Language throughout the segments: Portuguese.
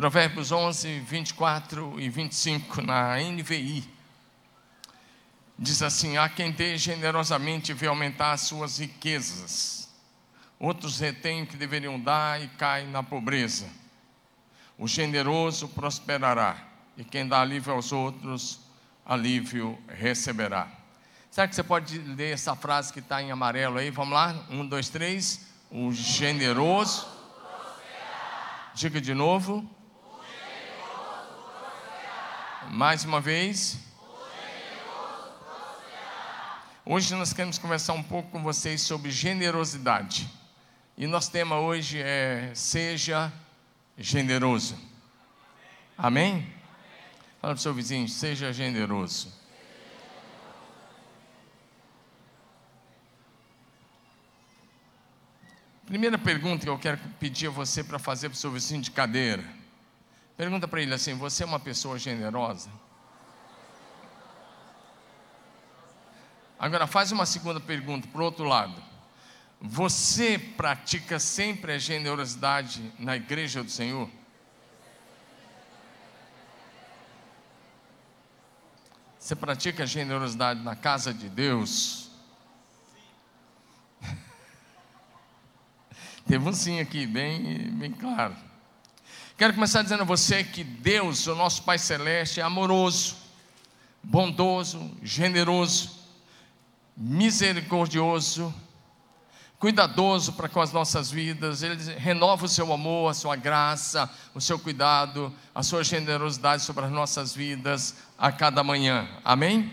Provérbios 11, 24 e 25, na NVI. Diz assim: Há quem dê generosamente e vê aumentar as suas riquezas. Outros retêm o que deveriam dar e caem na pobreza. O generoso prosperará, e quem dá alívio aos outros, alívio receberá. Será que você pode ler essa frase que está em amarelo aí? Vamos lá? Um, dois, três. O generoso. Diga de novo. Mais uma vez. Hoje nós queremos conversar um pouco com vocês sobre generosidade. E nosso tema hoje é Seja generoso. Amém? Fala para o seu vizinho, seja generoso. Primeira pergunta que eu quero pedir a você para fazer para o seu vizinho de cadeira. Pergunta para ele assim: Você é uma pessoa generosa? Agora faz uma segunda pergunta para o outro lado. Você pratica sempre a generosidade na igreja do Senhor? Você pratica a generosidade na casa de Deus? Teve um sim aqui, bem, bem claro. Quero começar dizendo a você que Deus, o nosso Pai Celeste, é amoroso, bondoso, generoso, misericordioso, cuidadoso para com as nossas vidas, Ele renova o seu amor, a sua graça, o seu cuidado, a sua generosidade sobre as nossas vidas a cada manhã. Amém?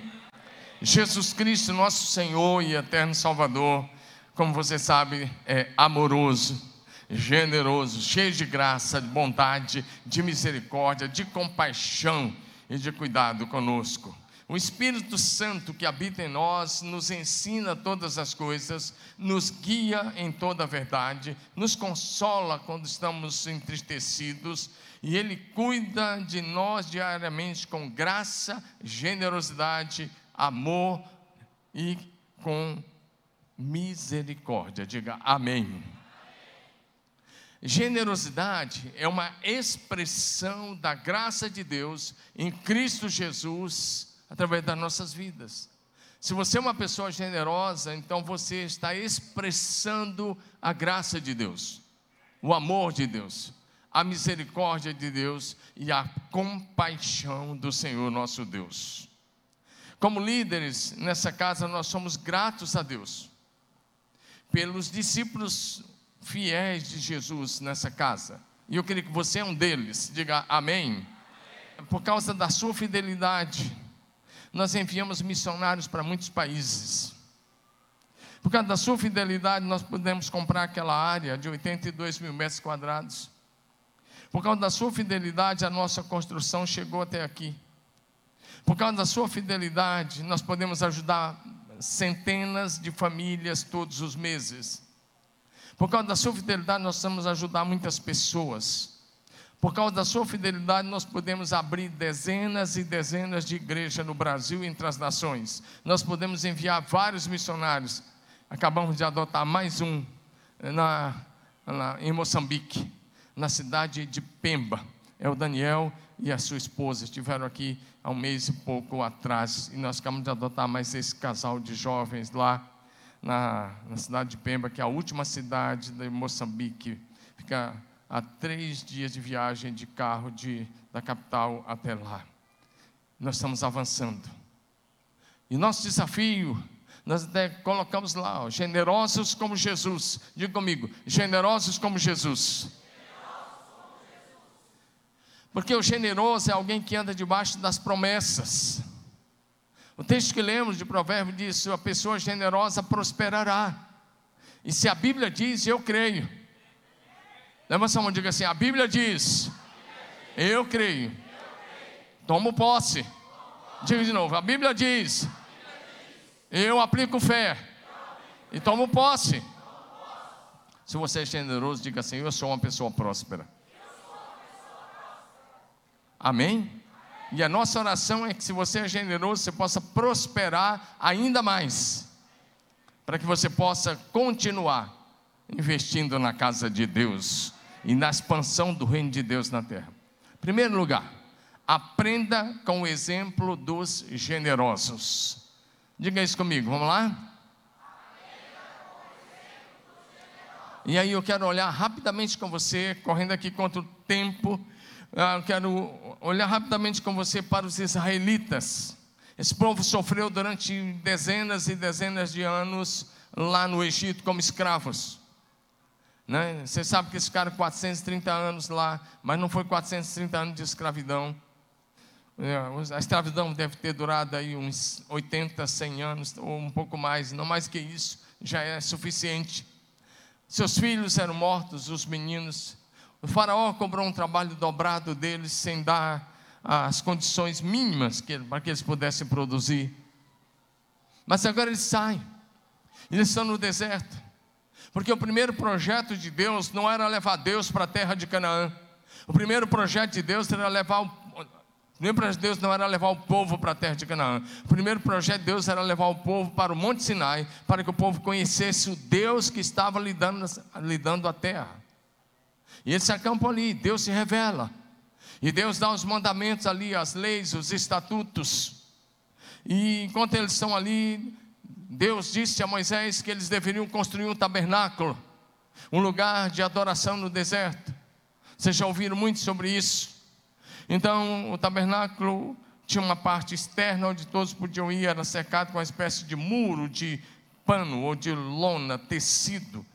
Jesus Cristo, nosso Senhor e eterno Salvador, como você sabe, é amoroso generoso, cheio de graça, de bondade, de misericórdia, de compaixão e de cuidado conosco. O Espírito Santo que habita em nós nos ensina todas as coisas, nos guia em toda a verdade, nos consola quando estamos entristecidos e Ele cuida de nós diariamente com graça, generosidade, amor e com misericórdia. Diga amém. Generosidade é uma expressão da graça de Deus em Cristo Jesus através das nossas vidas. Se você é uma pessoa generosa, então você está expressando a graça de Deus, o amor de Deus, a misericórdia de Deus e a compaixão do Senhor nosso Deus. Como líderes nessa casa, nós somos gratos a Deus pelos discípulos fiéis de Jesus nessa casa. E eu queria que você é um deles. Diga amém. Por causa da sua fidelidade, nós enviamos missionários para muitos países. Por causa da sua fidelidade, nós pudemos comprar aquela área de 82 mil metros quadrados. Por causa da sua fidelidade, a nossa construção chegou até aqui. Por causa da sua fidelidade, nós podemos ajudar centenas de famílias todos os meses. Por causa da sua fidelidade, nós vamos ajudar muitas pessoas. Por causa da sua fidelidade, nós podemos abrir dezenas e dezenas de igrejas no Brasil e entre as nações. Nós podemos enviar vários missionários. Acabamos de adotar mais um eh, na, na, em Moçambique, na cidade de Pemba. É o Daniel e a sua esposa. Estiveram aqui há um mês e pouco atrás. E nós acabamos de adotar mais esse casal de jovens lá na, na cidade de Pemba, que é a última cidade de Moçambique. Fica a três dias de viagem de carro de, da capital até lá. Nós estamos avançando. E nosso desafio, nós até colocamos lá, ó, generosos como Jesus. Diga comigo, generosos como Jesus. Porque o generoso é alguém que anda debaixo das promessas. O texto que lemos de Provérbio diz: a pessoa generosa prosperará. E se a Bíblia diz, eu creio. Levanta sua mão diga assim: a Bíblia diz, eu creio. Tomo posse. Diga de novo: a Bíblia diz, eu aplico fé. E tomo posse. Se você é generoso, diga assim: eu sou uma pessoa próspera. Amém? E a nossa oração é que, se você é generoso, você possa prosperar ainda mais, para que você possa continuar investindo na casa de Deus e na expansão do reino de Deus na terra. Primeiro lugar, aprenda com o exemplo dos generosos. Diga isso comigo, vamos lá? E aí eu quero olhar rapidamente com você, correndo aqui contra o tempo, eu quero olhar rapidamente com você para os israelitas. Esse povo sofreu durante dezenas e dezenas de anos lá no Egito como escravos. Né? Você sabe que eles ficaram 430 anos lá, mas não foi 430 anos de escravidão. É, a escravidão deve ter durado aí uns 80, 100 anos, ou um pouco mais, não mais que isso, já é suficiente. Seus filhos eram mortos, os meninos. O faraó cobrou um trabalho dobrado deles, sem dar as condições mínimas que, para que eles pudessem produzir. Mas agora eles saem, eles estão no deserto. Porque o primeiro projeto de Deus não era levar Deus para a terra de Canaã. O primeiro projeto de Deus era levar o, primeiro de Deus não era levar o povo para a terra de Canaã. O primeiro projeto de Deus era levar o povo para o Monte Sinai, para que o povo conhecesse o Deus que estava lhe dando, lhe dando a terra. E eles se acampam ali, Deus se revela. E Deus dá os mandamentos ali, as leis, os estatutos. E enquanto eles estão ali, Deus disse a Moisés que eles deveriam construir um tabernáculo, um lugar de adoração no deserto. Vocês já ouviram muito sobre isso. Então, o tabernáculo tinha uma parte externa onde todos podiam ir, era cercado com uma espécie de muro de pano ou de lona, tecido.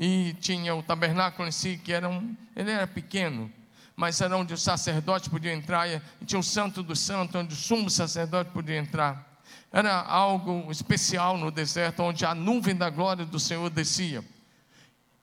E tinha o tabernáculo em si, que era um, ele era pequeno, mas era onde o sacerdote podia entrar, e tinha o santo do santo, onde o sumo sacerdote podia entrar. Era algo especial no deserto, onde a nuvem da glória do Senhor descia.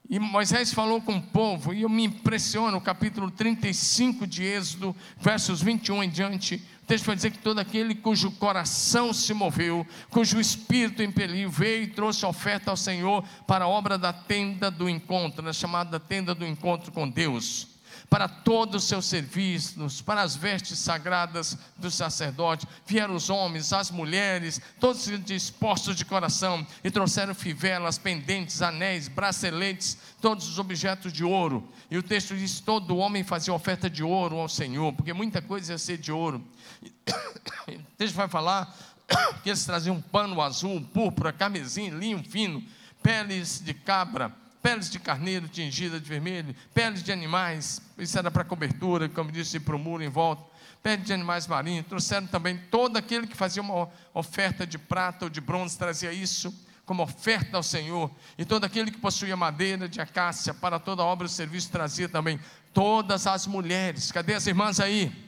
E Moisés falou com o povo, e eu me impressiono, capítulo 35 de Êxodo, versos 21 em diante. O texto vai dizer que todo aquele cujo coração se moveu, cujo espírito impeliu, veio e trouxe oferta ao Senhor para a obra da tenda do encontro, chamada tenda do encontro com Deus para todos os seus serviços, para as vestes sagradas do sacerdote. Vieram os homens, as mulheres, todos dispostos de coração, e trouxeram fivelas, pendentes, anéis, braceletes, todos os objetos de ouro. E o texto diz: todo homem fazia oferta de ouro ao Senhor, porque muita coisa ia ser de ouro. O texto vai falar que eles traziam um pano azul, púrpura, carmesim, linho fino, peles de cabra peles de carneiro tingida de vermelho, peles de animais, isso era para cobertura, como disse, para o muro em volta, peles de animais marinhos, trouxeram também todo aquele que fazia uma oferta de prata ou de bronze, trazia isso como oferta ao Senhor, e todo aquele que possuía madeira de acácia para toda a obra e serviço trazia também todas as mulheres, cadê as irmãs aí?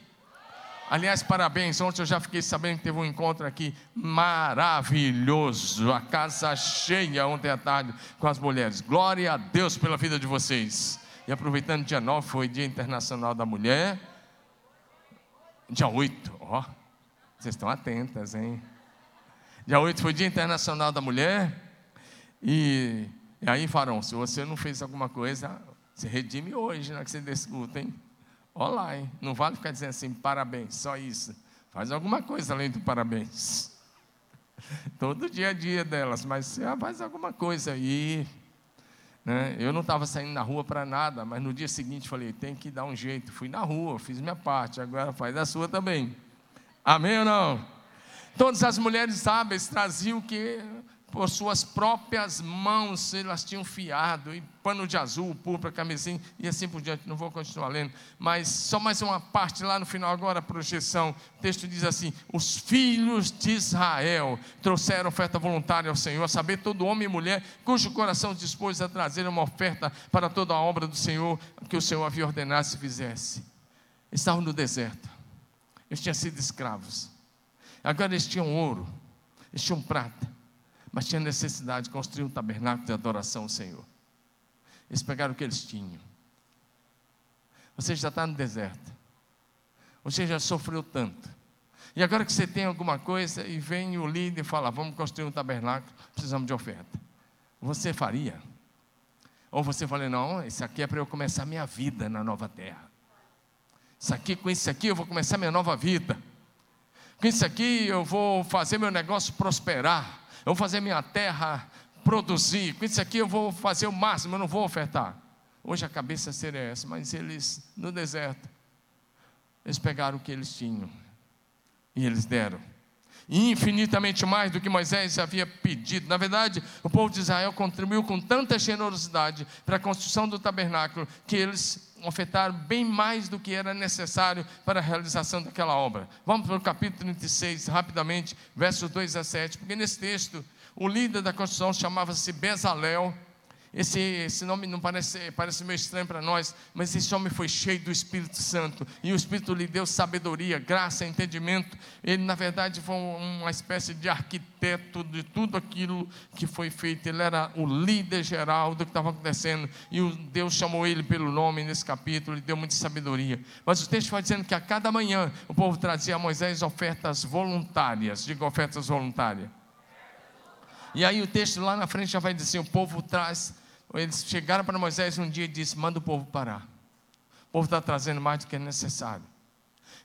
Aliás, parabéns. Ontem eu já fiquei sabendo que teve um encontro aqui maravilhoso. A casa cheia ontem à tarde com as mulheres. Glória a Deus pela vida de vocês. E aproveitando, dia 9 foi Dia Internacional da Mulher. Dia 8, ó. Vocês estão atentas, hein? Dia 8 foi Dia Internacional da Mulher. E, e aí, Farão, se você não fez alguma coisa, se redime hoje, né? Que você desculpa, hein? Hein? Não vale ficar dizendo assim, parabéns, só isso. Faz alguma coisa além do parabéns. Todo dia a dia delas, mas faz alguma coisa aí. Né? Eu não estava saindo na rua para nada, mas no dia seguinte falei, tem que dar um jeito. Fui na rua, fiz minha parte, agora faz a sua também. Amém ou não? Todas as mulheres sábias traziam o que por suas próprias mãos elas tinham fiado, e pano de azul, púrpura, camisinha, e assim por diante, não vou continuar lendo, mas só mais uma parte lá no final, agora a projeção, o texto diz assim, os filhos de Israel trouxeram oferta voluntária ao Senhor, a saber, todo homem e mulher, cujo coração dispôs a trazer uma oferta para toda a obra do Senhor, que o Senhor havia ordenado se fizesse, estavam no deserto, eles tinham sido escravos, agora eles tinham ouro, eles tinham prata, mas tinha necessidade de construir um tabernáculo de adoração ao Senhor. Eles pegaram o que eles tinham. Você já está no deserto. Você já sofreu tanto. E agora que você tem alguma coisa e vem o líder e fala: Vamos construir um tabernáculo, precisamos de oferta. Você faria? Ou você fala: Não, isso aqui é para eu começar minha vida na nova terra. Isso aqui, com isso aqui, eu vou começar minha nova vida. Com isso aqui, eu vou fazer meu negócio prosperar eu vou fazer minha terra produzir, com isso aqui eu vou fazer o máximo, eu não vou ofertar. Hoje a cabeça seria essa, mas eles no deserto, eles pegaram o que eles tinham e eles deram. Infinitamente mais do que Moisés havia pedido. Na verdade, o povo de Israel contribuiu com tanta generosidade para a construção do tabernáculo que eles ofertaram bem mais do que era necessário para a realização daquela obra. Vamos para o capítulo 36, rapidamente, versos 2 a 7, porque nesse texto o líder da construção chamava-se Bezalel esse, esse nome não parece, parece meio estranho para nós, mas esse homem foi cheio do Espírito Santo, e o Espírito lhe deu sabedoria, graça, entendimento. Ele, na verdade, foi uma espécie de arquiteto de tudo aquilo que foi feito. Ele era o líder geral do que estava acontecendo, e Deus chamou ele pelo nome nesse capítulo, lhe deu muita sabedoria. Mas o texto vai dizendo que a cada manhã o povo trazia a Moisés ofertas voluntárias, diga ofertas voluntárias. E aí o texto lá na frente já vai dizer: o povo traz. Eles chegaram para Moisés um dia e disse: manda o povo parar. O povo está trazendo mais do que é necessário.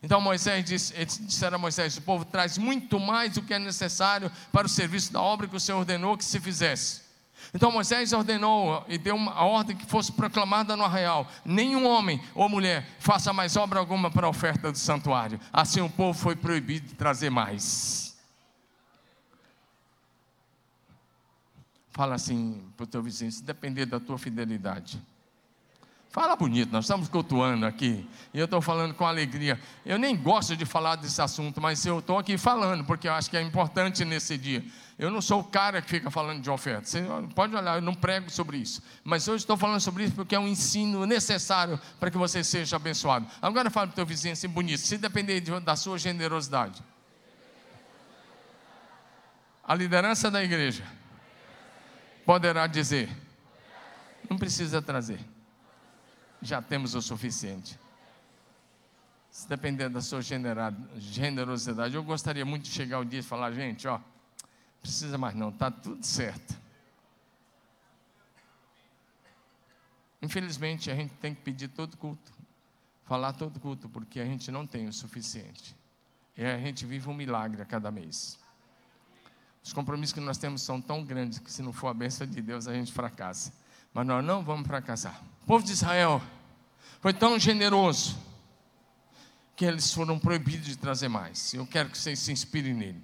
Então Moisés disse, eles disseram a Moisés: o povo traz muito mais do que é necessário para o serviço da obra que o Senhor ordenou que se fizesse. Então Moisés ordenou e deu uma ordem que fosse proclamada no arraial: nenhum homem ou mulher faça mais obra alguma para a oferta do santuário. Assim o povo foi proibido de trazer mais. Fala assim para o teu vizinho, se depender da tua fidelidade. Fala bonito, nós estamos cultuando aqui. E eu estou falando com alegria. Eu nem gosto de falar desse assunto, mas eu estou aqui falando, porque eu acho que é importante nesse dia. Eu não sou o cara que fica falando de oferta. Você pode olhar, eu não prego sobre isso. Mas hoje estou falando sobre isso porque é um ensino necessário para que você seja abençoado. Agora fala para o teu vizinho assim, bonito. Se depender da sua generosidade. A liderança da igreja poderá dizer: não precisa trazer, já temos o suficiente. Se depender da sua generosidade, eu gostaria muito de chegar o dia e falar: gente, ó, precisa mais não, está tudo certo. Infelizmente, a gente tem que pedir todo culto, falar todo culto, porque a gente não tem o suficiente. E a gente vive um milagre a cada mês. Os compromissos que nós temos são tão grandes que, se não for a bênção de Deus, a gente fracassa. Mas nós não vamos fracassar. O povo de Israel foi tão generoso que eles foram proibidos de trazer mais. Eu quero que vocês se inspirem nele.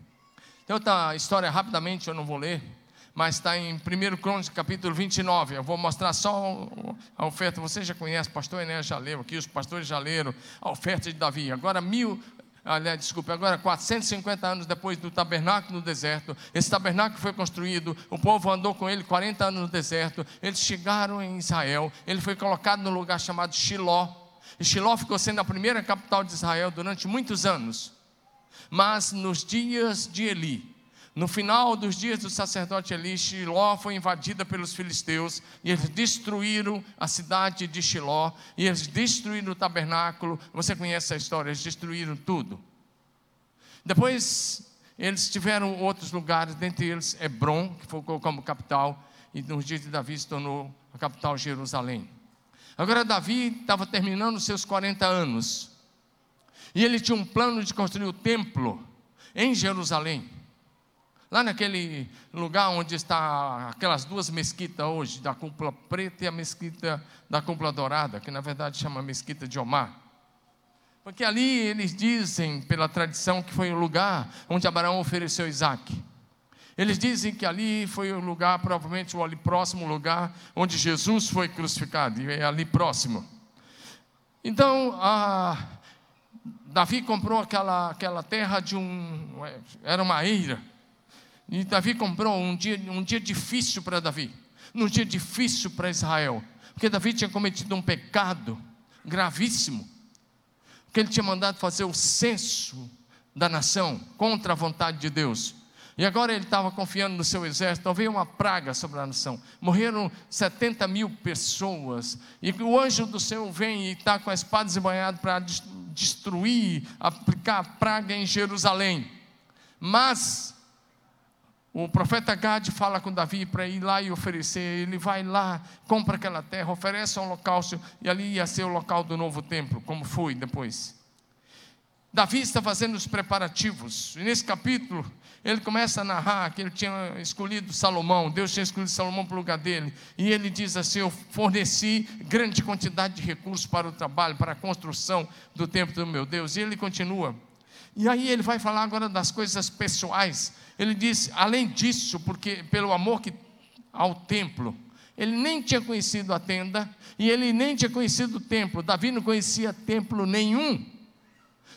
Tem outra história, rapidamente, eu não vou ler, mas está em 1 Crônicas, capítulo 29. Eu vou mostrar só a oferta. Você já conhece, pastor Enéas já leu aqui, os pastores já leram a oferta de Davi. Agora, mil, aliás, desculpe, agora 450 anos depois do tabernáculo no deserto, esse tabernáculo foi construído, o povo andou com ele 40 anos no deserto, eles chegaram em Israel, ele foi colocado no lugar chamado Shiló, e Shiló ficou sendo a primeira capital de Israel durante muitos anos, mas nos dias de Eli, no final dos dias do sacerdote Eli, Shiló foi invadida pelos filisteus e eles destruíram a cidade de Shiló e eles destruíram o tabernáculo. Você conhece a história, eles destruíram tudo. Depois eles tiveram outros lugares, dentre eles Hebron, que ficou como capital, e nos dias de Davi se tornou a capital Jerusalém. Agora Davi estava terminando seus 40 anos. E ele tinha um plano de construir o templo em Jerusalém. Lá naquele lugar onde está aquelas duas mesquitas hoje, da cúpula preta e a mesquita da cúpula dourada, que na verdade chama mesquita de Omar. Porque ali eles dizem, pela tradição, que foi o lugar onde Abraão ofereceu Isaac. Eles dizem que ali foi o lugar, provavelmente o ali próximo lugar, onde Jesus foi crucificado, e é ali próximo. Então, a, Davi comprou aquela, aquela terra de um. Era uma eira e Davi comprou um dia, um dia difícil para Davi, um dia difícil para Israel, porque Davi tinha cometido um pecado gravíssimo, que ele tinha mandado fazer o censo da nação contra a vontade de Deus. E agora ele estava confiando no seu exército, então veio uma praga sobre a nação. Morreram 70 mil pessoas. E o anjo do Senhor vem e está com a espada desembanhada para destruir, aplicar a praga em Jerusalém. Mas o profeta Gad fala com Davi para ir lá e oferecer. Ele vai lá, compra aquela terra, oferece um holocausto, e ali ia ser o local do novo templo, como foi depois. Davi está fazendo os preparativos. E nesse capítulo, ele começa a narrar que ele tinha escolhido Salomão, Deus tinha escolhido Salomão para o lugar dele. E ele diz assim: Eu forneci grande quantidade de recursos para o trabalho, para a construção do templo do meu Deus. E ele continua. E aí ele vai falar agora das coisas pessoais. Ele diz, além disso, porque pelo amor que ao templo, ele nem tinha conhecido a tenda e ele nem tinha conhecido o templo. Davi não conhecia templo nenhum.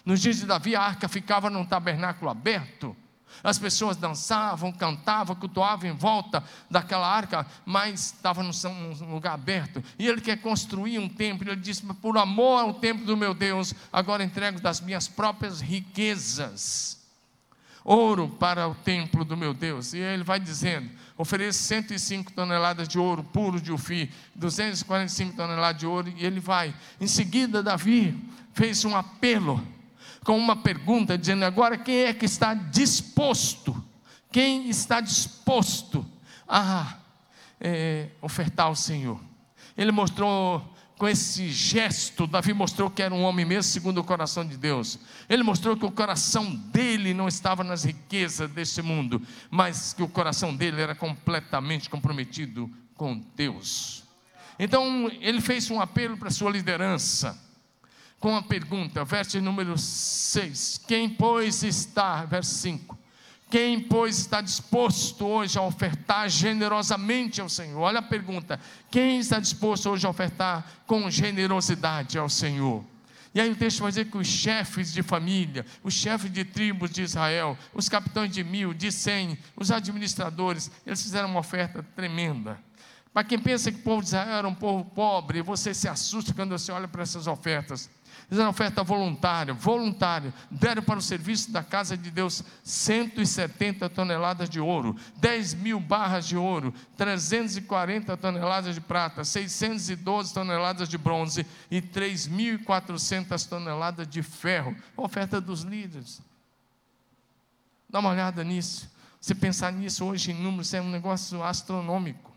Nos dias de Davi, a arca ficava num tabernáculo aberto. As pessoas dançavam, cantavam, cultuavam em volta daquela arca, mas estava num lugar aberto. E ele quer construir um templo. Ele disse: Por amor ao templo do meu Deus, agora entrego das minhas próprias riquezas. Ouro para o templo do meu Deus. E ele vai dizendo: ofereço 105 toneladas de ouro puro de Ufi, 245 toneladas de ouro, e ele vai. Em seguida, Davi fez um apelo com uma pergunta, dizendo: agora quem é que está disposto? Quem está disposto a é, ofertar ao Senhor? Ele mostrou com esse gesto, Davi mostrou que era um homem mesmo segundo o coração de Deus. Ele mostrou que o coração dele não estava nas riquezas deste mundo, mas que o coração dele era completamente comprometido com Deus. Então, ele fez um apelo para a sua liderança com a pergunta, verso número 6. Quem, pois, está, verso 5. Quem, pois, está disposto hoje a ofertar generosamente ao Senhor? Olha a pergunta: quem está disposto hoje a ofertar com generosidade ao Senhor? E aí o texto vai dizer que os chefes de família, os chefes de tribos de Israel, os capitães de mil, de cem, os administradores, eles fizeram uma oferta tremenda. Para quem pensa que o povo de Israel era um povo pobre, você se assusta quando você olha para essas ofertas. Fizeram oferta voluntária, voluntária. Deram para o serviço da casa de Deus 170 toneladas de ouro, 10 mil barras de ouro, 340 toneladas de prata, 612 toneladas de bronze e 3.400 toneladas de ferro. oferta dos líderes. Dá uma olhada nisso. Se pensar nisso hoje em números, é um negócio astronômico.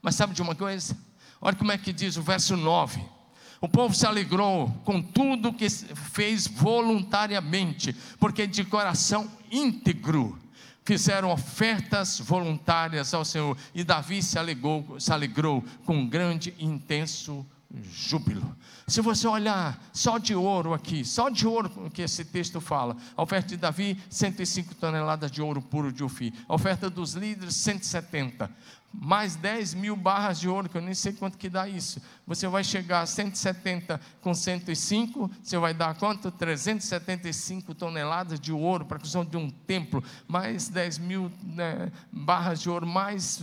Mas sabe de uma coisa? Olha como é que diz o verso 9. O povo se alegrou com tudo que fez voluntariamente, porque de coração íntegro fizeram ofertas voluntárias ao Senhor. E Davi se alegrou, se alegrou com grande e intenso júbilo. Se você olhar só de ouro aqui, só de ouro que esse texto fala, a oferta de Davi, 105 toneladas de ouro puro de Ufi, a oferta dos líderes, 170, mais 10 mil barras de ouro, que eu nem sei quanto que dá isso. Você vai chegar a 170 com 105, você vai dar quanto? 375 toneladas de ouro para a construção de um templo, mais 10 mil né, barras de ouro, mais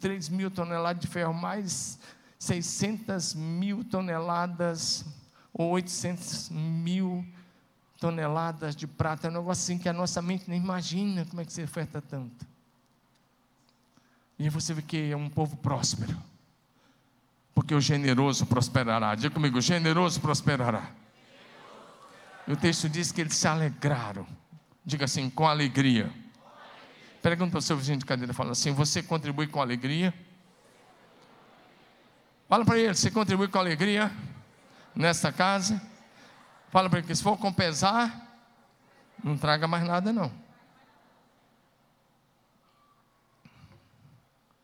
3 mil toneladas de ferro, mais 600 mil toneladas ou 800 mil toneladas de prata. É um negócio assim que a nossa mente nem imagina como é que se oferta tanto. E você vê que é um povo próspero. Porque o generoso prosperará. Diga comigo, generoso prosperará. E o texto diz que eles se alegraram. Diga assim, com alegria. Pergunta para o seu vizinho de cadeira, fala assim: Você contribui com alegria? Fala para ele, você contribui com alegria nesta casa? Fala para ele que se for com pesar, não traga mais nada não.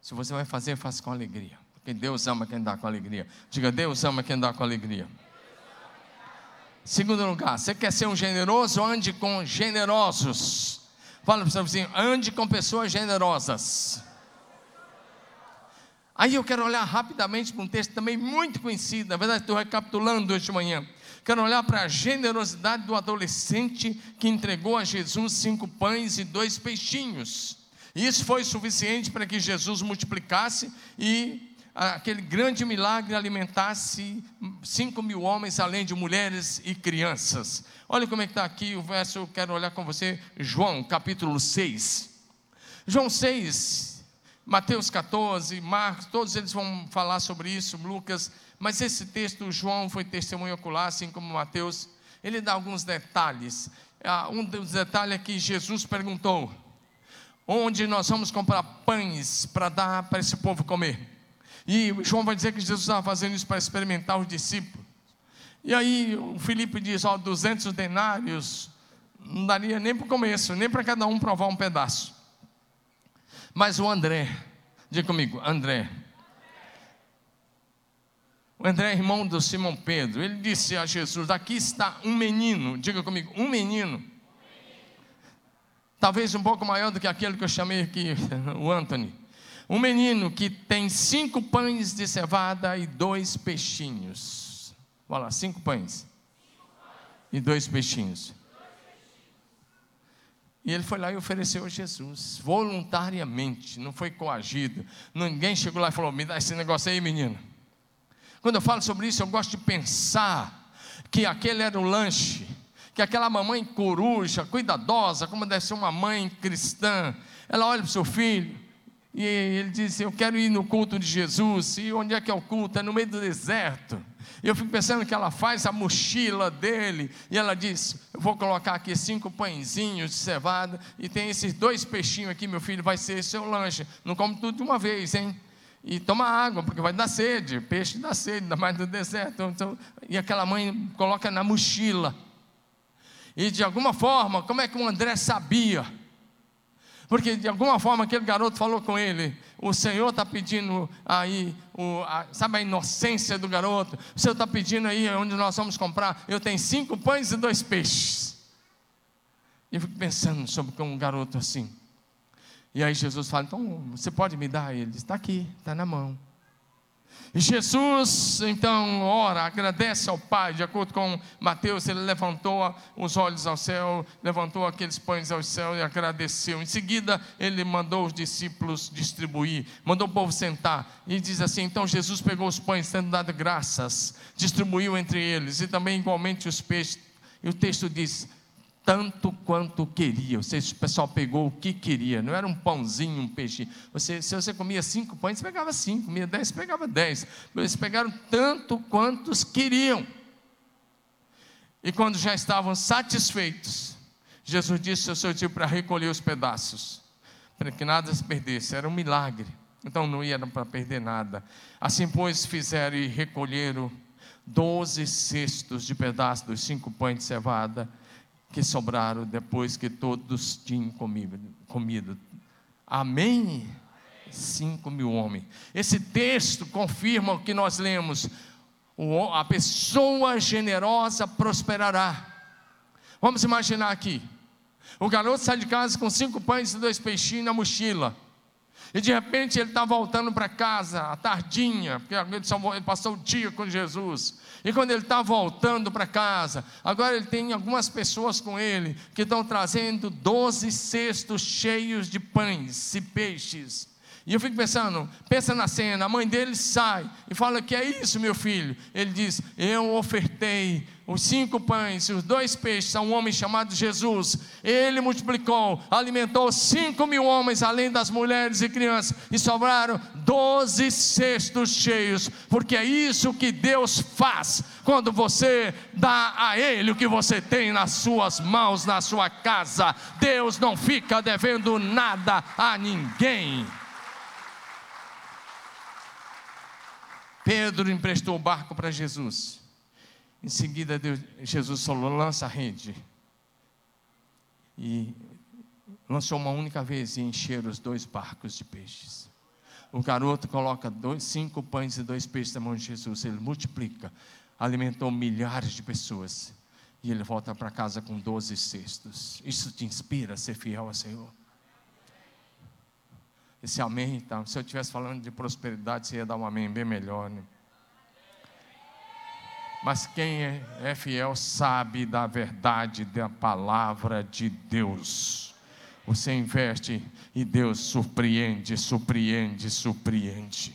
Se você vai fazer, faça com alegria. Porque Deus ama quem dá com alegria. Diga, Deus ama quem dá com alegria. Segundo lugar, você quer ser um generoso? Ande com generosos. Fala para o seu vizinho, ande com pessoas generosas. Aí eu quero olhar rapidamente para um texto também muito conhecido, na verdade estou recapitulando hoje de manhã. Quero olhar para a generosidade do adolescente que entregou a Jesus cinco pães e dois peixinhos. Isso foi suficiente para que Jesus multiplicasse e aquele grande milagre alimentasse cinco mil homens, além de mulheres e crianças. Olha como é que está aqui o verso, eu quero olhar com você, João, capítulo 6. João 6, Mateus 14, Marcos, todos eles vão falar sobre isso, Lucas, mas esse texto, João foi testemunho ocular, assim como Mateus, ele dá alguns detalhes. Ah, um dos detalhes é que Jesus perguntou: onde nós vamos comprar pães para dar para esse povo comer? E João vai dizer que Jesus estava fazendo isso para experimentar os discípulos. E aí o Felipe diz: Ó, 200 denários não daria nem para o começo, nem para cada um provar um pedaço. Mas o André, diga comigo, André. O André é irmão do Simão Pedro. Ele disse a Jesus: Aqui está um menino, diga comigo, um menino. Talvez um pouco maior do que aquele que eu chamei aqui, o Anthony. Um menino que tem cinco pães de cevada e dois peixinhos. Olha lá, cinco pães. E dois peixinhos. E ele foi lá e ofereceu a Jesus, voluntariamente, não foi coagido. Ninguém chegou lá e falou: Me dá esse negócio aí, menino. Quando eu falo sobre isso, eu gosto de pensar que aquele era o lanche, que aquela mamãe coruja, cuidadosa, como deve ser uma mãe cristã, ela olha para o seu filho e ele diz: Eu quero ir no culto de Jesus. E onde é que é o culto? É no meio do deserto. Eu fico pensando que ela faz a mochila dele, e ela diz: Eu vou colocar aqui cinco pãezinhos de cevada, e tem esses dois peixinhos aqui, meu filho, vai ser seu lanche. Não come tudo de uma vez, hein? E toma água, porque vai dar sede. Peixe dá sede, ainda mais no deserto. Então, e aquela mãe coloca na mochila. E de alguma forma, como é que o André sabia? Porque de alguma forma aquele garoto falou com ele: O Senhor está pedindo aí, o, a, sabe a inocência do garoto? O Senhor está pedindo aí onde nós vamos comprar. Eu tenho cinco pães e dois peixes. E eu fico pensando sobre um garoto assim. E aí Jesus fala: Então você pode me dar? Ele está aqui, está na mão. Jesus então ora, agradece ao Pai, de acordo com Mateus, ele levantou os olhos ao céu, levantou aqueles pães ao céu e agradeceu. Em seguida, ele mandou os discípulos distribuir, mandou o povo sentar e diz assim: então Jesus pegou os pães, tendo dado graças, distribuiu entre eles e também igualmente os peixes. E o texto diz: tanto quanto queria. O pessoal pegou o que queria, não era um pãozinho, um peixe. Você, se você comia cinco pães, você pegava cinco, comia dez, pegava dez. Eles pegaram tanto quantos queriam. E quando já estavam satisfeitos, Jesus disse ao seu tio para recolher os pedaços, para que nada se perdesse. Era um milagre. Então não ia para perder nada. Assim, pois, fizeram e recolheram doze cestos de pedaços dos cinco pães de cevada que sobraram depois que todos tinham comido. Amém? Cinco mil homens. Esse texto confirma o que nós lemos. A pessoa generosa prosperará. Vamos imaginar aqui. O garoto sai de casa com cinco pães e dois peixinhos na mochila. E de repente ele está voltando para casa, à tardinha, porque ele passou o dia com Jesus. E quando ele está voltando para casa, agora ele tem algumas pessoas com ele que estão trazendo 12 cestos cheios de pães e peixes. E eu fico pensando, pensa na cena, a mãe dele sai e fala: Que é isso, meu filho? Ele diz: Eu ofertei os cinco pães e os dois peixes a um homem chamado Jesus. Ele multiplicou, alimentou cinco mil homens, além das mulheres e crianças, e sobraram doze cestos cheios, porque é isso que Deus faz quando você dá a Ele o que você tem nas suas mãos, na sua casa. Deus não fica devendo nada a ninguém. Pedro emprestou o barco para Jesus. Em seguida, Deus, Jesus falou: lança a rede. E lançou uma única vez e encheram os dois barcos de peixes. O garoto coloca dois, cinco pães e dois peixes na mão de Jesus. Ele multiplica, alimentou milhares de pessoas. E ele volta para casa com doze cestos. Isso te inspira a ser fiel ao Senhor? Esse amém, então. Se eu estivesse falando de prosperidade, você ia dar um amém bem melhor, né? Mas quem é, é fiel sabe da verdade da palavra de Deus. Você investe e Deus surpreende, surpreende, surpreende.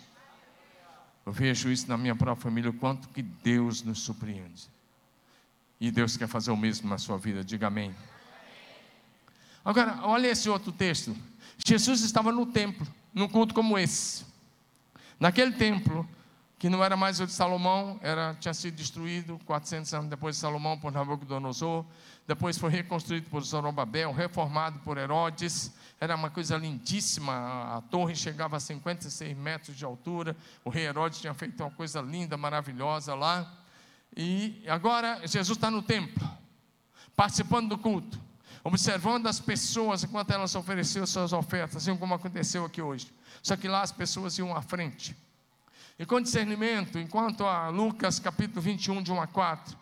Eu vejo isso na minha própria família, o quanto que Deus nos surpreende. E Deus quer fazer o mesmo na sua vida, diga amém. Agora, olha esse outro texto. Jesus estava no templo, num culto como esse. Naquele templo, que não era mais o de Salomão, era, tinha sido destruído 400 anos depois de Salomão por Nabucodonosor, depois foi reconstruído por Zorobabel, reformado por Herodes, era uma coisa lindíssima, a torre chegava a 56 metros de altura, o rei Herodes tinha feito uma coisa linda, maravilhosa lá, E agora Jesus está no templo, participando do culto, observando as pessoas enquanto elas ofereciam suas ofertas, assim como aconteceu aqui hoje. Só que lá as pessoas iam à frente. E com discernimento, enquanto a Lucas capítulo 21, de 1 a 4,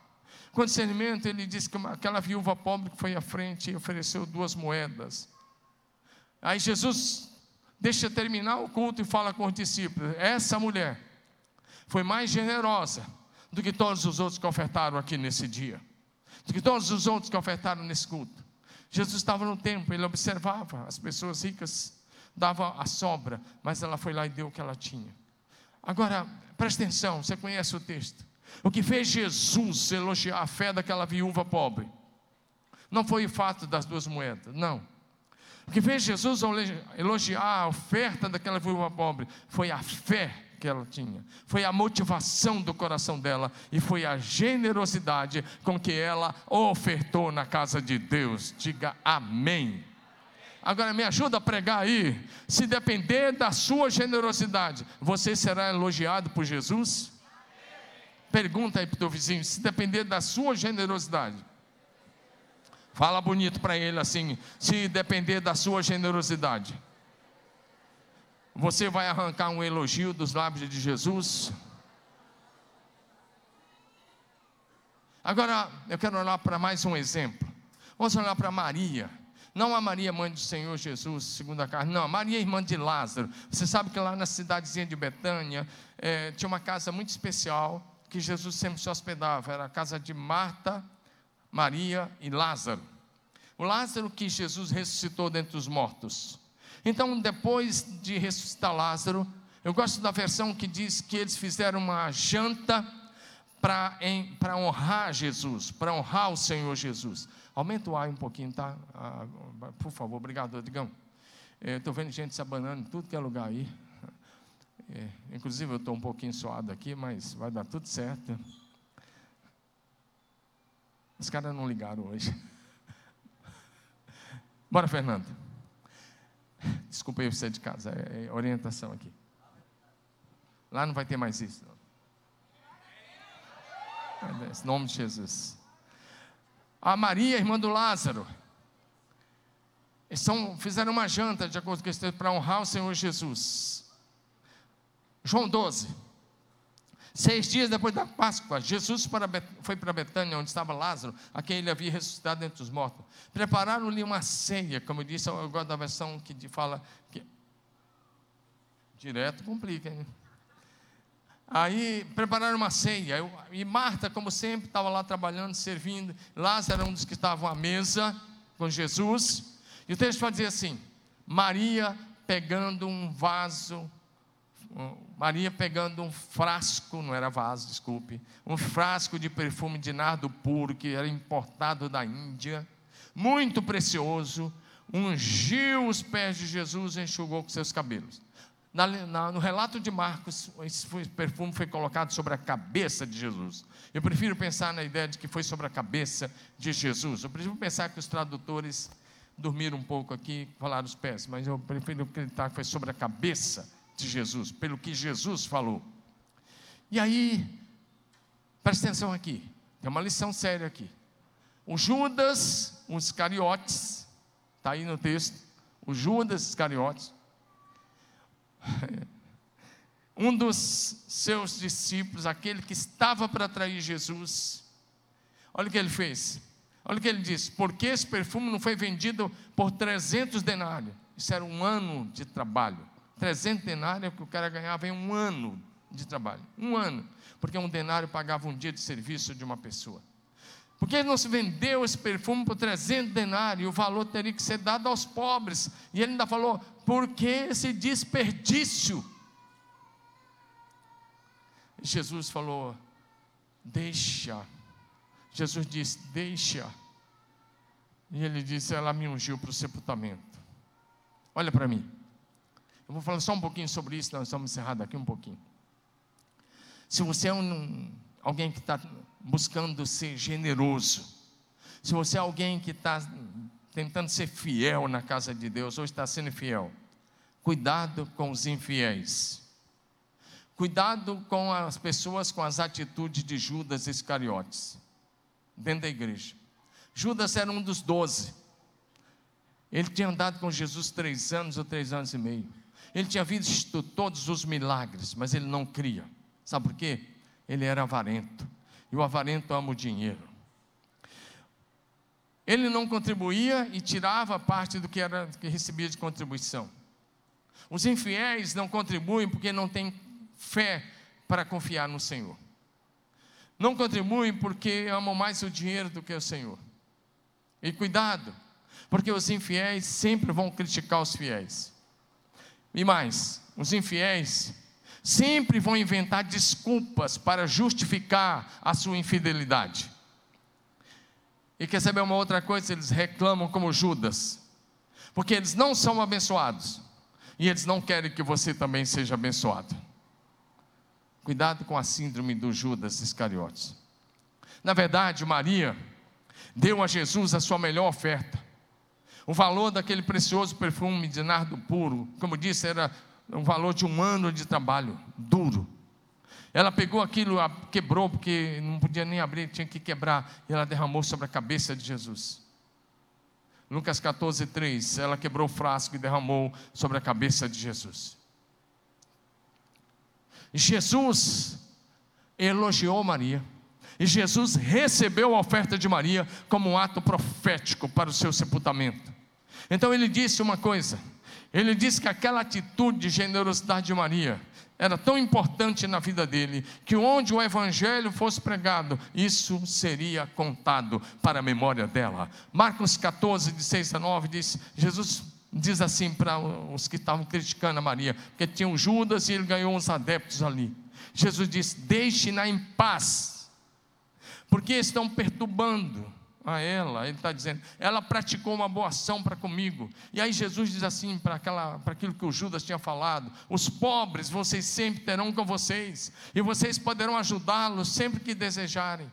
com discernimento ele diz que aquela viúva pobre que foi à frente e ofereceu duas moedas. Aí Jesus deixa terminar o culto e fala com os discípulos: essa mulher foi mais generosa do que todos os outros que ofertaram aqui nesse dia, do que todos os outros que ofertaram nesse culto. Jesus estava no templo, ele observava as pessoas ricas, dava a sobra, mas ela foi lá e deu o que ela tinha. Agora, preste atenção, você conhece o texto. O que fez Jesus elogiar a fé daquela viúva pobre não foi o fato das duas moedas, não. O que fez Jesus elogiar a oferta daquela viúva pobre foi a fé que ela tinha, foi a motivação do coração dela e foi a generosidade com que ela ofertou na casa de Deus. Diga amém. Agora me ajuda a pregar aí. Se depender da sua generosidade, você será elogiado por Jesus? Pergunta aí para o teu vizinho: se depender da sua generosidade, fala bonito para ele assim: se depender da sua generosidade, você vai arrancar um elogio dos lábios de Jesus? Agora, eu quero olhar para mais um exemplo. Vamos olhar para Maria. Não a Maria, mãe do Senhor Jesus, segundo a carne, não, Maria, irmã de Lázaro. Você sabe que lá na cidadezinha de Betânia é, tinha uma casa muito especial que Jesus sempre se hospedava. Era a casa de Marta, Maria e Lázaro. O Lázaro que Jesus ressuscitou dentre os mortos. Então, depois de ressuscitar Lázaro, eu gosto da versão que diz que eles fizeram uma janta para honrar Jesus, para honrar o Senhor Jesus. Aumenta o ar um pouquinho, tá? Ah, por favor, obrigado, Digão. Estou vendo gente se abanando em tudo que é lugar aí. É, inclusive, eu estou um pouquinho suado aqui, mas vai dar tudo certo. Os caras não ligaram hoje. Bora, Fernando. Desculpa aí você de casa, é, é orientação aqui. Lá não vai ter mais isso. Em nome de Jesus. A Maria, irmã do Lázaro. São, fizeram uma janta, de acordo com esse texto, para honrar o Senhor Jesus. João 12. Seis dias depois da Páscoa, Jesus foi para Betânia, onde estava Lázaro, a quem ele havia ressuscitado entre os mortos. Prepararam-lhe uma ceia, como eu disse, eu gosto da versão que fala que. Direto complica, hein? Aí prepararam uma ceia, e Marta, como sempre, estava lá trabalhando, servindo. Lázaro era um dos que estavam à mesa com Jesus. E o texto vai dizer assim: Maria pegando um vaso Maria pegando um frasco, não era vaso, desculpe, um frasco de perfume de nardo puro que era importado da Índia, muito precioso, ungiu os pés de Jesus e enxugou com seus cabelos. Na, na, no relato de Marcos, esse perfume foi colocado sobre a cabeça de Jesus. Eu prefiro pensar na ideia de que foi sobre a cabeça de Jesus. Eu prefiro pensar que os tradutores dormiram um pouco aqui, falaram os pés, mas eu prefiro acreditar que foi sobre a cabeça de Jesus, pelo que Jesus falou. E aí, presta atenção aqui, tem uma lição séria aqui. O Judas, os Iscariotes, está aí no texto, o Judas Iscariotes, um dos seus discípulos, aquele que estava para trair Jesus, olha o que ele fez. Olha o que ele disse: porque esse perfume não foi vendido por 300 denários? Isso era um ano de trabalho. 300 denários é que o cara ganhava em um ano de trabalho. Um ano. Porque um denário pagava um dia de serviço de uma pessoa. Porque ele não se vendeu esse perfume por 300 denários, o valor teria que ser dado aos pobres. E ele ainda falou: por que esse desperdício? Jesus falou: deixa. Jesus disse: deixa. E ele disse: ela me ungiu para o sepultamento. Olha para mim. Eu vou falar só um pouquinho sobre isso, nós vamos encerrar daqui um pouquinho. Se você é um, alguém que está buscando ser generoso, se você é alguém que está tentando ser fiel na casa de Deus, ou está sendo fiel, cuidado com os infiéis. Cuidado com as pessoas com as atitudes de Judas Iscariotes, dentro da igreja. Judas era um dos doze. Ele tinha andado com Jesus três anos ou três anos e meio. Ele tinha visto todos os milagres, mas ele não cria. Sabe por quê? Ele era avarento. E o avarento ama o dinheiro. Ele não contribuía e tirava parte do que, era, que recebia de contribuição. Os infiéis não contribuem porque não têm fé para confiar no Senhor. Não contribuem porque amam mais o dinheiro do que o Senhor. E cuidado, porque os infiéis sempre vão criticar os fiéis. E mais, os infiéis sempre vão inventar desculpas para justificar a sua infidelidade. E quer saber uma outra coisa? Eles reclamam como Judas, porque eles não são abençoados e eles não querem que você também seja abençoado. Cuidado com a síndrome do Judas Iscariotes. Na verdade, Maria deu a Jesus a sua melhor oferta. O valor daquele precioso perfume de nardo puro, como disse, era o valor de um ano de trabalho duro. Ela pegou aquilo, quebrou, porque não podia nem abrir, tinha que quebrar, e ela derramou sobre a cabeça de Jesus. Lucas 14, 3, ela quebrou o frasco e derramou sobre a cabeça de Jesus. Jesus elogiou Maria. E Jesus recebeu a oferta de Maria como um ato profético para o seu sepultamento. Então ele disse uma coisa: ele disse que aquela atitude de generosidade de Maria era tão importante na vida dele, que onde o evangelho fosse pregado, isso seria contado para a memória dela. Marcos 14, de 6 a 9, diz: Jesus diz assim para os que estavam criticando a Maria, porque tinham Judas e ele ganhou uns adeptos ali. Jesus disse: Deixe-na em paz, porque estão perturbando a ela, ele está dizendo, ela praticou uma boa ação para comigo. E aí Jesus diz assim para aquilo que o Judas tinha falado: os pobres vocês sempre terão com vocês, e vocês poderão ajudá-los sempre que desejarem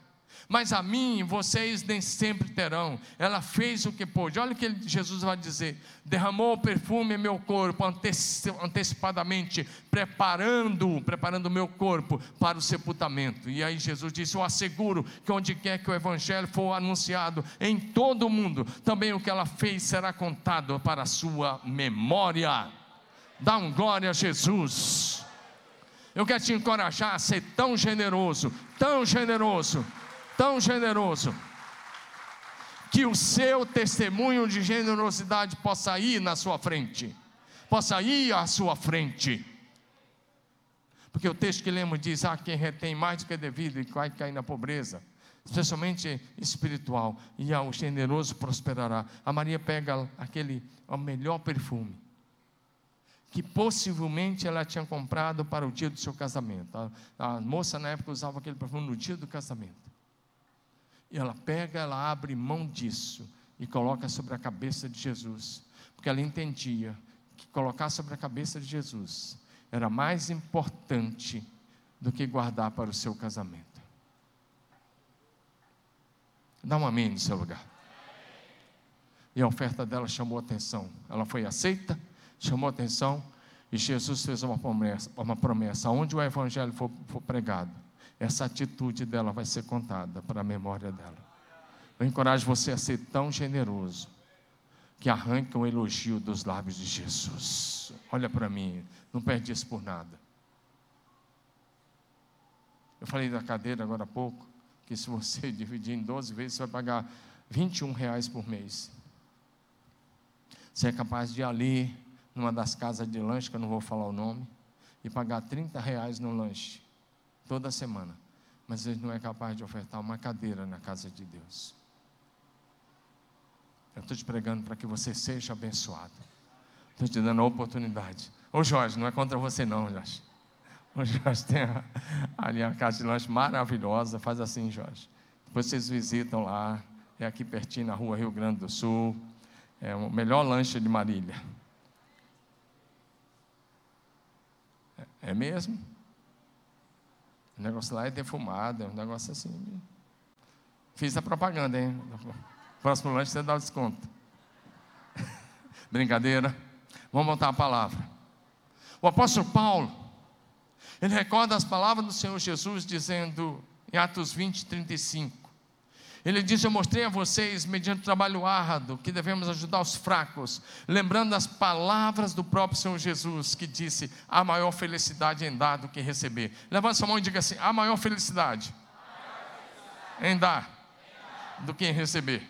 mas a mim vocês nem sempre terão. Ela fez o que pôde. Olha o que Jesus vai dizer: derramou perfume em meu corpo antecipadamente, preparando, preparando o meu corpo para o sepultamento. E aí Jesus disse: Eu asseguro que onde quer que o evangelho for anunciado em todo o mundo, também o que ela fez será contado para a sua memória. Dá um glória a Jesus. Eu quero te encorajar a ser tão generoso, tão generoso tão generoso, que o seu testemunho de generosidade possa ir na sua frente, possa ir à sua frente. Porque o texto que lemos diz: Ah, quem retém mais do que é devido e vai cair na pobreza, especialmente espiritual, e ao generoso prosperará. A Maria pega aquele, o melhor perfume, que possivelmente ela tinha comprado para o dia do seu casamento. A, a moça na época usava aquele perfume no dia do casamento. E ela pega, ela abre mão disso e coloca sobre a cabeça de Jesus, porque ela entendia que colocar sobre a cabeça de Jesus era mais importante do que guardar para o seu casamento. Dá um amém no seu lugar. E a oferta dela chamou atenção. Ela foi aceita, chamou atenção, e Jesus fez uma promessa, uma promessa: onde o evangelho for, for pregado, essa atitude dela vai ser contada para a memória dela. Eu encorajo você a ser tão generoso que arranca o elogio dos lábios de Jesus. Olha para mim, não perde isso por nada. Eu falei da cadeira agora há pouco, que se você dividir em 12 vezes, você vai pagar 21 reais por mês. Você é capaz de ir ali, numa das casas de lanche, que eu não vou falar o nome, e pagar 30 reais no lanche toda semana, mas ele não é capaz de ofertar uma cadeira na casa de Deus. Eu estou te pregando para que você seja abençoado. Estou te dando a oportunidade. Ô Jorge, não é contra você não, Jorge. O Jorge tem ali a casa de lanche maravilhosa. Faz assim, Jorge. Vocês visitam lá. É aqui pertinho na rua Rio Grande do Sul. É o melhor lanche de Marília. É, é mesmo? O negócio lá é defumado, é um negócio assim. Fiz a propaganda, hein? Próximo lanche você dá o desconto. Brincadeira. Vamos voltar a palavra. O apóstolo Paulo, Ele recorda as palavras do Senhor Jesus dizendo em Atos 20, 35. Ele diz: Eu mostrei a vocês, mediante o trabalho árduo, que devemos ajudar os fracos, lembrando as palavras do próprio Senhor Jesus, que disse: Há maior felicidade em dar do que receber. Levanta sua mão e diga assim: Há maior felicidade em dar do que em receber.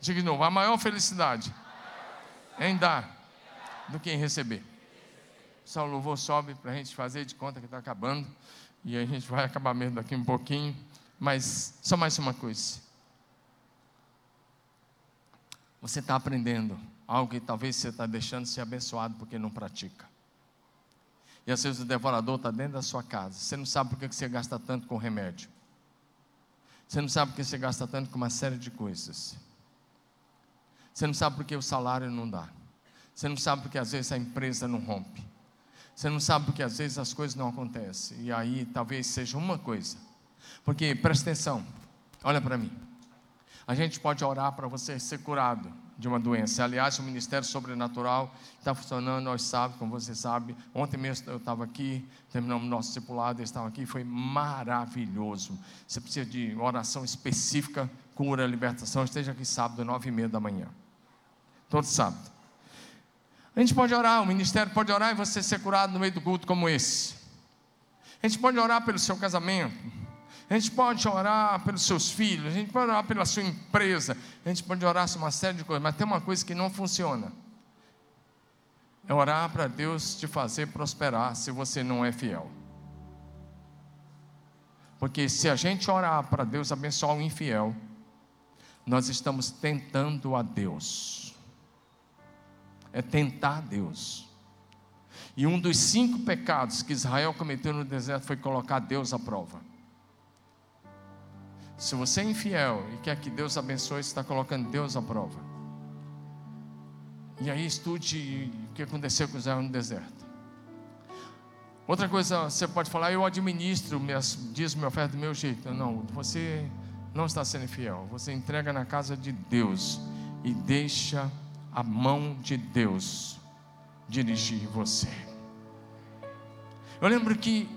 Diga de novo: Há maior felicidade em dar do que em receber. Só o louvor sobe para a gente fazer de conta que está acabando. E a gente vai acabar mesmo daqui um pouquinho. Mas só mais uma coisa. Você está aprendendo algo que talvez você está deixando de ser abençoado porque não pratica. E às vezes o devorador está dentro da sua casa. Você não sabe por que você gasta tanto com remédio. Você não sabe por que você gasta tanto com uma série de coisas. Você não sabe por que o salário não dá. Você não sabe porque às vezes a empresa não rompe. Você não sabe porque às vezes as coisas não acontecem. E aí talvez seja uma coisa porque, presta atenção, olha para mim. A gente pode orar para você ser curado de uma doença. Aliás, o Ministério Sobrenatural está funcionando, nós sabemos, como você sabe. Ontem mesmo eu estava aqui, terminamos nosso discipulado, eles estavam aqui, foi maravilhoso. Você precisa de oração específica, cura, libertação. Esteja aqui sábado, nove e meia da manhã. Todo sábado. A gente pode orar, o ministério pode orar e você ser curado no meio do culto como esse. A gente pode orar pelo seu casamento a gente pode orar pelos seus filhos, a gente pode orar pela sua empresa, a gente pode orar por uma série de coisas, mas tem uma coisa que não funciona. É orar para Deus te fazer prosperar se você não é fiel. Porque se a gente orar para Deus abençoar o infiel, nós estamos tentando a Deus. É tentar a Deus. E um dos cinco pecados que Israel cometeu no deserto foi colocar Deus à prova. Se você é infiel e quer que Deus abençoe, você está colocando Deus à prova. E aí estude o que aconteceu com Israel no deserto. Outra coisa, você pode falar, eu administro diz minha oferta do meu jeito. Não, você não está sendo fiel. Você entrega na casa de Deus e deixa a mão de Deus dirigir você. Eu lembro que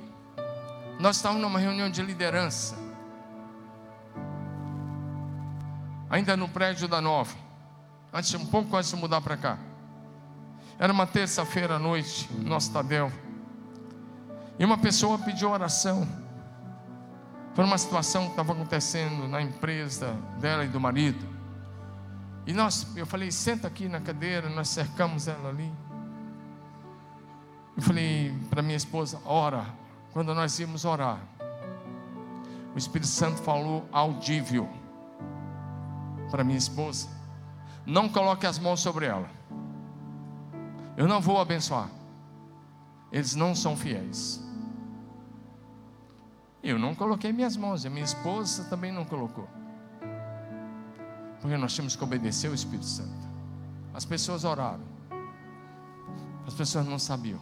nós estávamos numa reunião de liderança. Ainda no prédio da Nova, antes, um pouco antes de mudar para cá. Era uma terça-feira à noite, nosso Tadel. E uma pessoa pediu oração. Foi uma situação que estava acontecendo na empresa dela e do marido. E nós, eu falei, senta aqui na cadeira, nós cercamos ela ali. Eu falei para minha esposa, ora. Quando nós íamos orar, o Espírito Santo falou audível para minha esposa: não coloque as mãos sobre ela. Eu não vou abençoar. Eles não são fiéis. Eu não coloquei minhas mãos, e minha esposa também não colocou. Porque nós tínhamos que obedecer o Espírito Santo. As pessoas oraram. As pessoas não sabiam.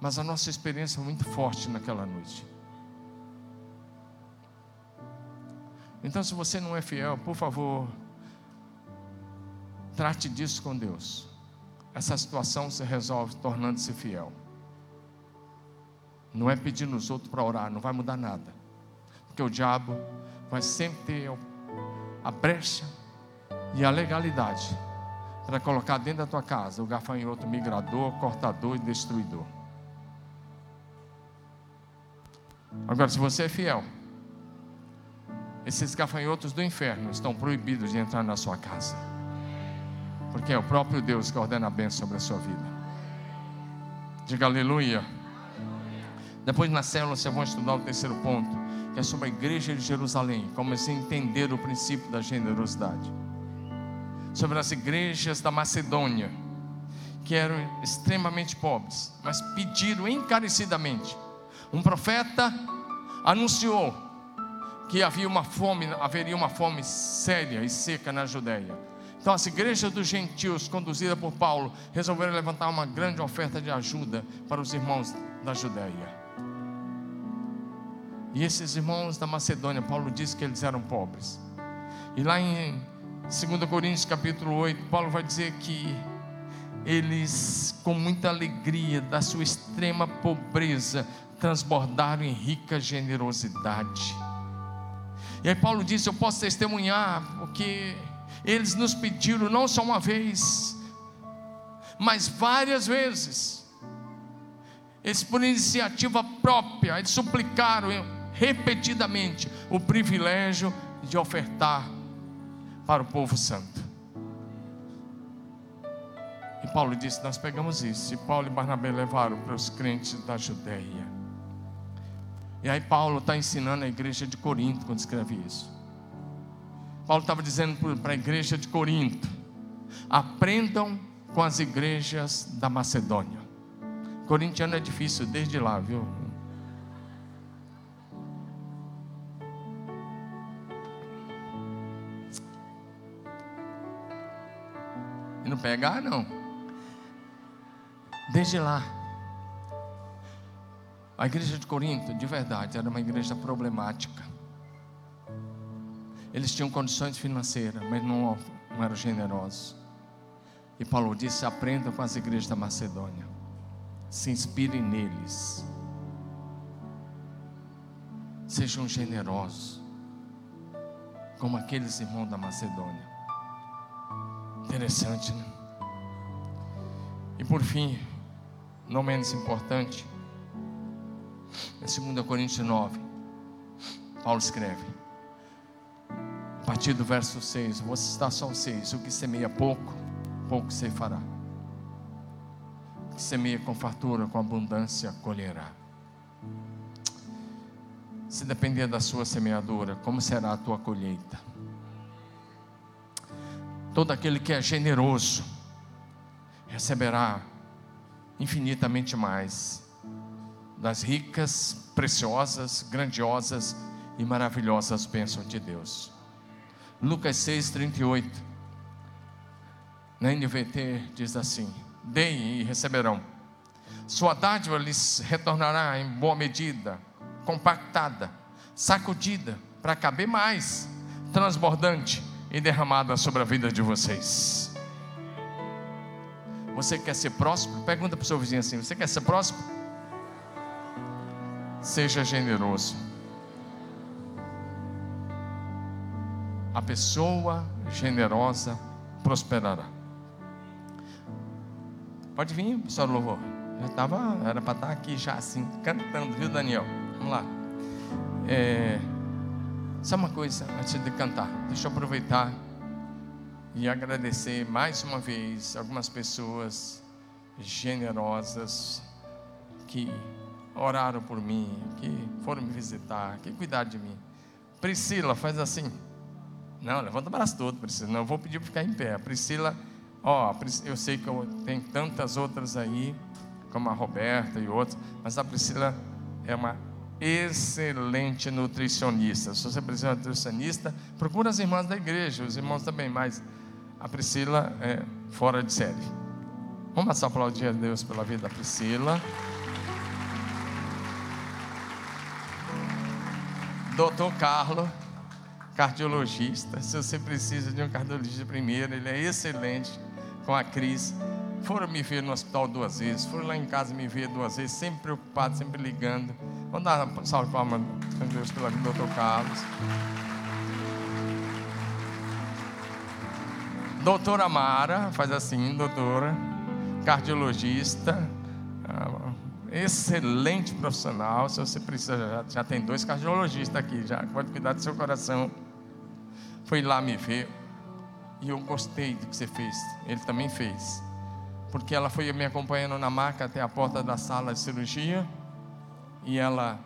Mas a nossa experiência foi muito forte naquela noite. Então, se você não é fiel, por favor, trate disso com Deus. Essa situação se resolve tornando-se fiel. Não é pedir nos outros para orar, não vai mudar nada. Porque o diabo vai sempre ter a brecha e a legalidade para colocar dentro da tua casa o gafanhoto migrador, cortador e destruidor. Agora, se você é fiel, esses gafanhotos do inferno estão proibidos de entrar na sua casa. Porque é o próprio Deus que ordena a bênção sobre a sua vida. Diga aleluia. Depois na célula vocês vão estudar o terceiro ponto, que é sobre a igreja de Jerusalém, como se entender o princípio da generosidade. Sobre as igrejas da Macedônia, que eram extremamente pobres, mas pediram encarecidamente. Um profeta anunciou que havia uma fome, haveria uma fome séria e seca na Judéia. Então as igrejas dos gentios, conduzida por Paulo, resolveram levantar uma grande oferta de ajuda para os irmãos da Judéia. E esses irmãos da Macedônia, Paulo disse que eles eram pobres. E lá em 2 Coríntios capítulo 8, Paulo vai dizer que eles, com muita alegria, da sua extrema pobreza, transbordaram em rica generosidade. E aí Paulo disse: Eu posso testemunhar, porque eles nos pediram não só uma vez, mas várias vezes. Eles, por iniciativa própria, eles suplicaram repetidamente o privilégio de ofertar para o povo santo. E Paulo disse: Nós pegamos isso. E Paulo e Barnabé levaram para os crentes da Judéia. E aí Paulo está ensinando a igreja de Corinto quando escreve isso. Paulo estava dizendo para a igreja de Corinto: aprendam com as igrejas da Macedônia. Corintiano é difícil desde lá, viu? E não pegar, não. Desde lá. A igreja de Corinto, de verdade, era uma igreja problemática. Eles tinham condições financeiras, mas não, não eram generosos. E Paulo disse: aprendam com as igrejas da Macedônia, se inspirem neles, sejam generosos, como aqueles irmãos da Macedônia. Interessante, né? E por fim, não menos importante, em 2 Coríntios 9, Paulo escreve, a partir do verso 6, vou citar só o 6: O que semeia pouco, pouco se fará. O que semeia com fartura, com abundância, colherá. Se depender da sua semeadura, como será a tua colheita? Todo aquele que é generoso receberá infinitamente mais das ricas, preciosas, grandiosas e maravilhosas bênçãos de Deus. Lucas 6, 38. Na NVT diz assim: Deem e receberão. Sua dádiva lhes retornará em boa medida, compactada, sacudida, para caber mais, transbordante e derramada sobre a vida de vocês. Você quer ser próximo? Pergunta para o seu vizinho assim: Você quer ser próximo? Seja generoso. A pessoa generosa prosperará. Pode vir, pessoal louvor. Já tava, era para estar tá aqui já assim, cantando, viu, Daniel? Vamos lá. É, só uma coisa antes de cantar. Deixa eu aproveitar e agradecer mais uma vez algumas pessoas generosas que oraram por mim, que foram me visitar, que cuidaram de mim. Priscila, faz assim. Não, levanta o braço todo, Priscila. Não, eu vou pedir para ficar em pé. Priscila, ó, eu sei que eu, tem tantas outras aí, como a Roberta e outras, mas a Priscila é uma excelente nutricionista. Se você precisa de nutricionista, procura as irmãs da igreja, os irmãos também, mas a Priscila é fora de série. Vamos passar aplaudir a Deus pela vida da Priscila. Doutor Carlos, cardiologista. Se você precisa de um cardiologista primeiro, ele é excelente com a Cris. Foram me ver no hospital duas vezes, foram lá em casa me ver duas vezes, sempre preocupado, sempre ligando. Vamos dar uma salve de palmas a Deus pela vida do doutor Carlos. Doutora Mara, faz assim, doutora, cardiologista excelente profissional. Se você precisa, já, já tem dois cardiologistas aqui, já pode cuidar do seu coração. Foi lá me ver e eu gostei do que você fez. Ele também fez, porque ela foi me acompanhando na maca até a porta da sala de cirurgia e ela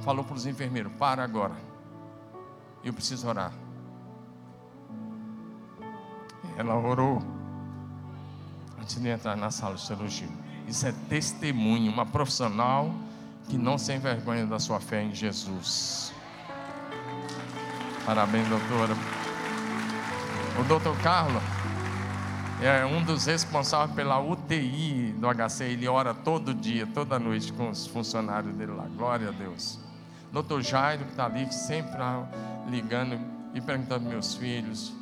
falou para os enfermeiros: para agora, eu preciso orar. Ela orou antes de entrar na sala de cirurgia. Isso é testemunho, uma profissional que não se envergonha da sua fé em Jesus. Parabéns, doutora. O doutor Carlos é um dos responsáveis pela UTI do HC. Ele ora todo dia, toda noite com os funcionários dele lá. Glória a Deus. Doutor Jairo, que está ali, sempre ligando e perguntando meus filhos.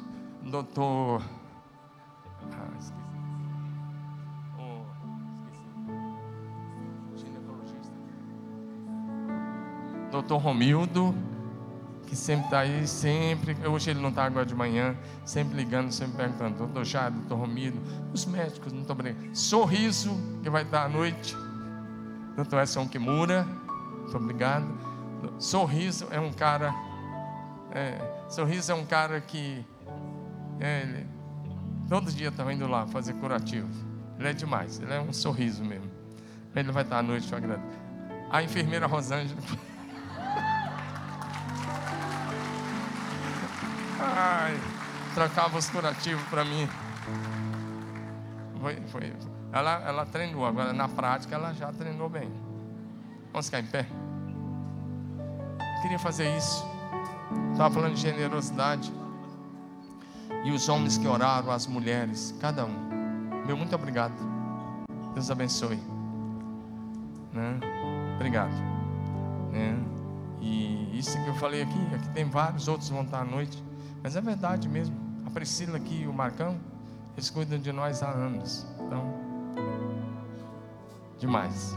Doutor doutor Romildo, que sempre está aí, sempre, hoje ele não está agora de manhã, sempre ligando, sempre perguntando, doutor Jair, doutor Romildo, os médicos, muito obrigado. Sorriso, que vai estar à noite, doutor Edson Kimura, muito obrigado. Sorriso é um cara, é, Sorriso é um cara que, é, ele, todo dia está indo lá fazer curativo, ele é demais, ele é um sorriso mesmo. Ele vai estar à noite, eu agradeço. A enfermeira Rosângela. Ai, trocava os curativos para mim. Foi, foi. Ela, ela treinou, agora na prática ela já treinou bem. Vamos ficar em pé? Queria fazer isso. Estava falando de generosidade. E os homens que oraram, as mulheres, cada um. Meu muito obrigado. Deus abençoe. Né? Obrigado. Né? E isso que eu falei aqui, aqui tem vários, outros vão estar à noite. Mas é verdade mesmo. A Priscila aqui e o Marcão, eles cuidam de nós há anos. Então, demais.